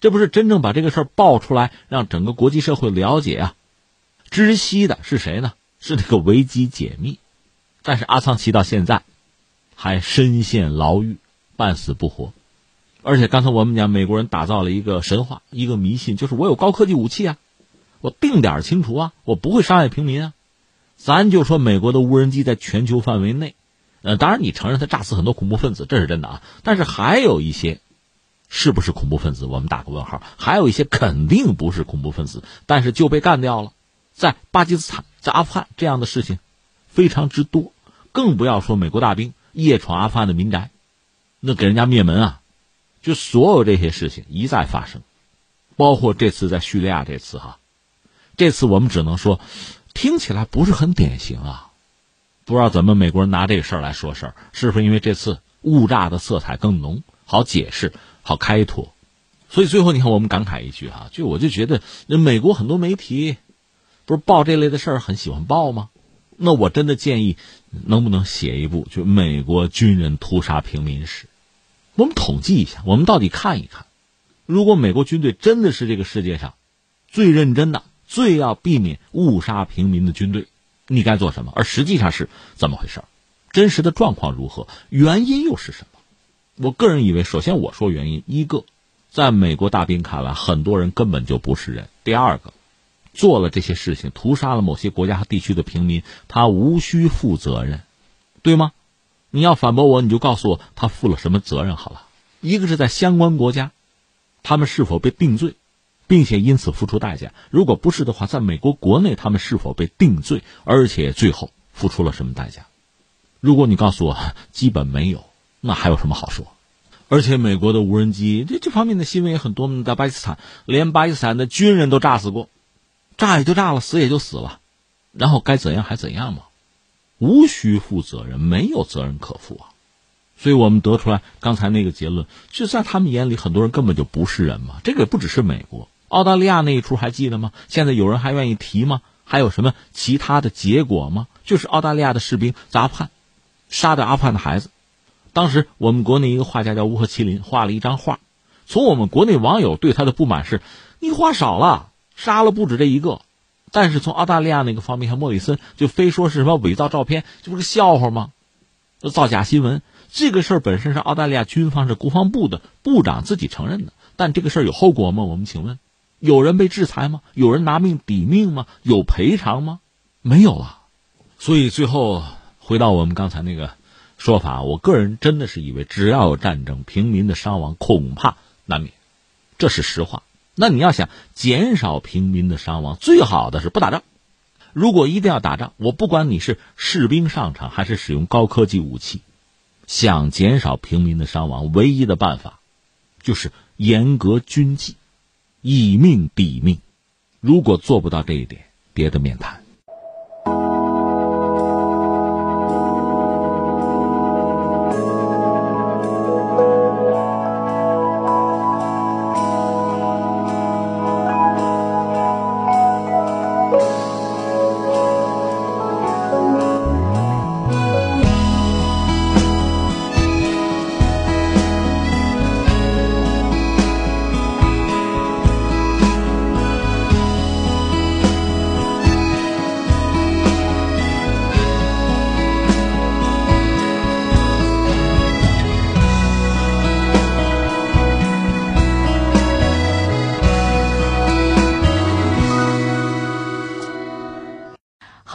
这不是真正把这个事儿爆出来，让整个国际社会了解啊。知悉的是谁呢？是那个维基解密。但是阿桑奇到现在还深陷牢狱，半死不活。而且刚才我们讲，美国人打造了一个神话，一个迷信，就是我有高科技武器啊，我定点清除啊，我不会伤害平民啊。咱就说美国的无人机在全球范围内。呃，当然，你承认他炸死很多恐怖分子，这是真的啊。但是还有一些，是不是恐怖分子，我们打个问号。还有一些肯定不是恐怖分子，但是就被干掉了。在巴基斯坦、在阿富汗这样的事情非常之多，更不要说美国大兵夜闯阿富汗的民宅，那给人家灭门啊！就所有这些事情一再发生，包括这次在叙利亚这次哈，这次我们只能说，听起来不是很典型啊。不知道怎么美国人拿这个事儿来说事儿，是不是因为这次误炸的色彩更浓，好解释，好开脱？所以最后你看，我们感慨一句啊，就我就觉得，那美国很多媒体不是报这类的事儿很喜欢报吗？那我真的建议，能不能写一部就美国军人屠杀平民史？我们统计一下，我们到底看一看，如果美国军队真的是这个世界上最认真的、最要避免误杀平民的军队。你该做什么？而实际上是怎么回事？真实的状况如何？原因又是什么？我个人以为，首先我说原因，一个，在美国大兵看来，很多人根本就不是人；第二个，做了这些事情，屠杀了某些国家和地区的平民，他无需负责任，对吗？你要反驳我，你就告诉我他负了什么责任好了。一个是在相关国家，他们是否被定罪？并且因此付出代价。如果不是的话，在美国国内他们是否被定罪，而且最后付出了什么代价？如果你告诉我基本没有，那还有什么好说？而且美国的无人机这这方面的新闻也很多，在巴基斯坦连巴基斯坦的军人都炸死过，炸也就炸了，死也就死了，然后该怎样还怎样嘛，无需负责任，没有责任可负啊。所以我们得出来刚才那个结论，就在他们眼里，很多人根本就不是人嘛。这个不只是美国。澳大利亚那一出还记得吗？现在有人还愿意提吗？还有什么其他的结果吗？就是澳大利亚的士兵在阿富汗杀掉阿富汗的孩子。当时我们国内一个画家叫乌合麒麟，画了一张画。从我们国内网友对他的不满是：你画少了，杀了不止这一个。但是从澳大利亚那个方面，像莫里森就非说是什么伪造照片，这不是个笑话吗？造假新闻，这个事儿本身是澳大利亚军方是国防部的部长自己承认的，但这个事儿有后果吗？我们请问，有人被制裁吗？有人拿命抵命吗？有赔偿吗？没有啊。所以最后回到我们刚才那个说法，我个人真的是以为，只要有战争，平民的伤亡恐怕难免，这是实话。那你要想减少平民的伤亡，最好的是不打仗。如果一定要打仗，我不管你是士兵上场还是使用高科技武器，想减少平民的伤亡，唯一的办法就是严格军纪，以命抵命。如果做不到这一点，别的免谈。